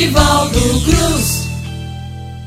Nivaldo Cruz.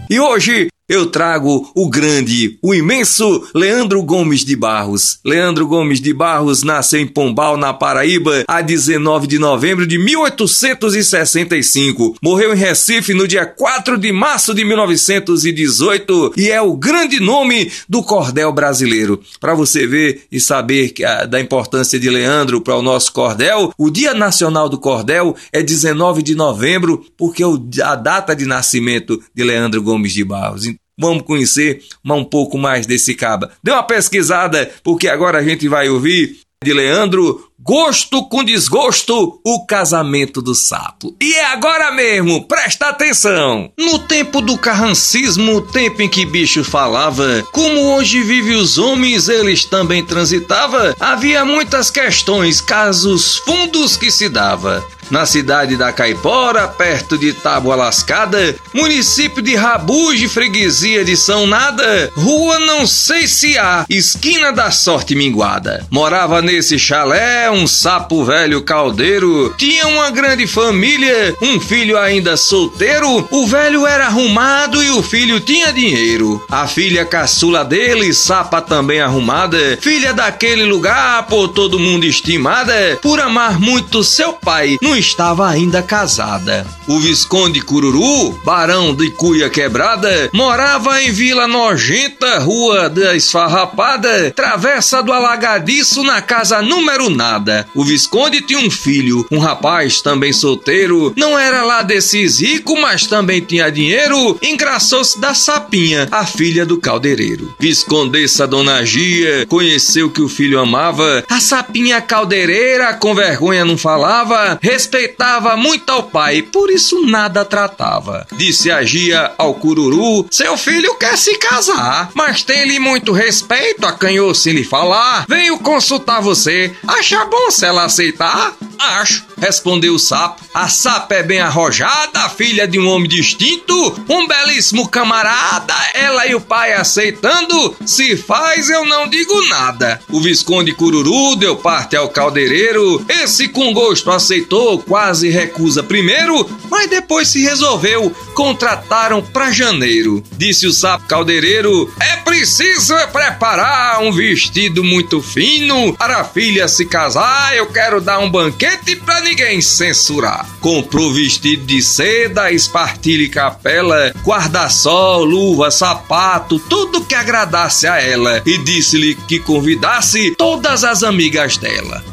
E hoje eu trago o grande, o imenso Leandro Gomes de Barros. Leandro Gomes de Barros nasceu em Pombal, na Paraíba, a 19 de novembro de 1865. Morreu em Recife no dia 4 de março de 1918 e é o grande nome do cordel brasileiro. Para você ver e saber da importância de Leandro para o nosso cordel, o Dia Nacional do Cordel é 19 de novembro, porque é a data de nascimento de Leandro Gomes de Barros. Vamos conhecer um pouco mais desse caba. Dê uma pesquisada, porque agora a gente vai ouvir de Leandro Gosto com Desgosto, o casamento do sapo. E é agora mesmo, presta atenção! No tempo do carrancismo, tempo em que bicho falava, como hoje vive os homens, eles também transitava, havia muitas questões, casos fundos que se dava na cidade da Caipora, perto de Tábua Lascada, município de Rabuge, freguesia de São Nada, rua não sei se há, esquina da sorte minguada. Morava nesse chalé um sapo velho caldeiro, tinha uma grande família, um filho ainda solteiro, o velho era arrumado e o filho tinha dinheiro. A filha caçula dele, sapa também arrumada, filha daquele lugar por todo mundo estimada, por amar muito seu pai, não estava ainda casada. O Visconde Cururu, barão de Cuia Quebrada, morava em Vila Nojenta, Rua da Esfarrapada, Travessa do Alagadiço, na casa número nada. O Visconde tinha um filho, um rapaz também solteiro, não era lá desses ricos, mas também tinha dinheiro, engraçou-se da Sapinha, a filha do caldeireiro. Viscondessa Dona Gia conheceu que o filho amava, a Sapinha caldeireira com vergonha não falava, respeitava muito ao pai, por isso nada tratava. Disse a Gia ao cururu: Seu filho quer se casar, mas tem-lhe muito respeito, acanhou se lhe falar. Venho consultar você. Acha bom se ela aceitar? Acho, respondeu o sapo. A sapa é bem arrojada, filha de um homem distinto, um belíssimo camarada. Ela e o pai aceitando, se faz eu não digo nada. O Visconde Cururu deu parte ao caldeireiro. Esse com gosto aceitou, quase recusa primeiro, mas depois se resolveu. Contrataram para janeiro. Disse o sapo caldeireiro: É preciso preparar um vestido muito fino para a filha se casar. Eu quero dar um banquete para ninguém censurar. Comprou vestido de seda, espartilha e capela, guarda-sol, luva, sapato, tudo que agradasse a ela. E disse-lhe que convidasse todas as amigas dela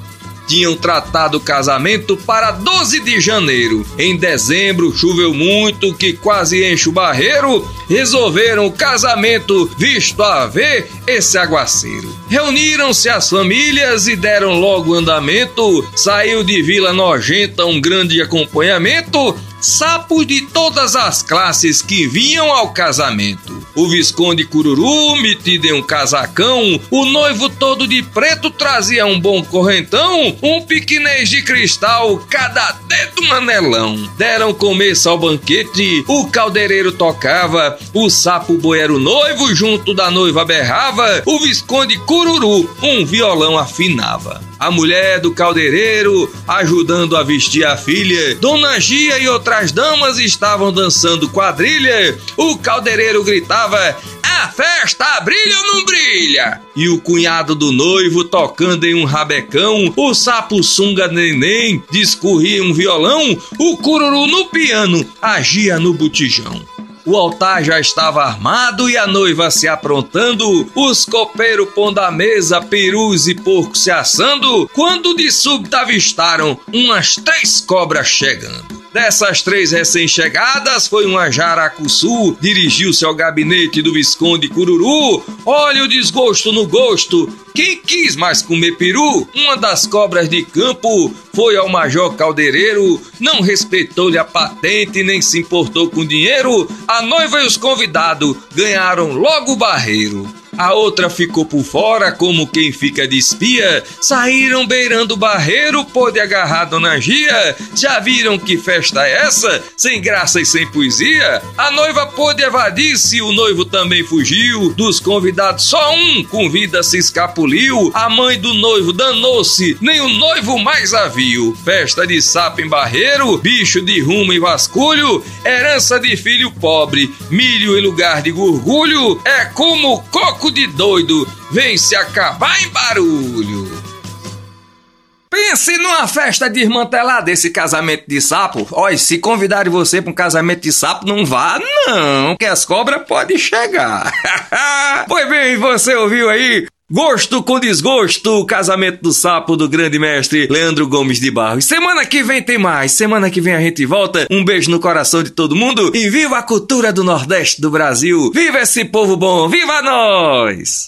tinham tratado o casamento para 12 de janeiro. Em dezembro choveu muito, que quase enche o barreiro. Resolveram o casamento, visto a ver esse aguaceiro. Reuniram-se as famílias e deram logo andamento. Saiu de Vila Nojenta um grande acompanhamento sapos de todas as classes que vinham ao casamento. O Visconde Cururu, metido em um casacão, o noivo todo de preto trazia um bom correntão, um piquenês de cristal, cada dedo manelão. Deram começo ao banquete, o caldeireiro tocava, o sapo boi era o noivo, junto da noiva berrava, o Visconde Cururu, um violão afinava a mulher do caldeireiro ajudando a vestir a filha. Dona Gia e outras damas estavam dançando quadrilha. O caldeireiro gritava: A festa brilha ou não brilha? E o cunhado do noivo tocando em um rabecão, o sapo sunga neném discorria um violão, o cururu no piano agia no botijão. O altar já estava armado e a noiva se aprontando, os copeiros pondo a mesa, perus e porcos se assando, quando de súbito avistaram umas três cobras chegando. Dessas três recém-chegadas, foi uma jaracuçu, dirigiu-se ao gabinete do Visconde Cururu. Olha o desgosto no gosto. Quem quis mais comer peru? Uma das cobras de campo foi ao Major Caldeireiro, não respeitou-lhe a patente nem se importou com dinheiro. A noiva e os convidados ganharam logo o barreiro. A outra ficou por fora, como quem fica de espia. Saíram beirando o barreiro, pôde agarrar Dona Gia. Já viram que festa é essa? Sem graça e sem poesia? A noiva pôde evadir-se, o noivo também fugiu. Dos convidados, só um com vida se escapuliu. A mãe do noivo danou-se, nem o noivo mais a viu. Festa de sapo em barreiro, bicho de rumo e vasculho, herança de filho pobre, milho em lugar de gorgulho, é como coco de doido, vem se acabar em barulho. Pense numa festa desmantelada esse casamento de sapo. Olha, se convidarem você para um casamento de sapo, não vá não, que as cobras podem chegar. pois bem, você ouviu aí Gosto com desgosto, casamento do sapo do grande mestre Leandro Gomes de Barros. Semana que vem tem mais, semana que vem a gente volta. Um beijo no coração de todo mundo e viva a cultura do Nordeste do Brasil. Viva esse povo bom, viva nós!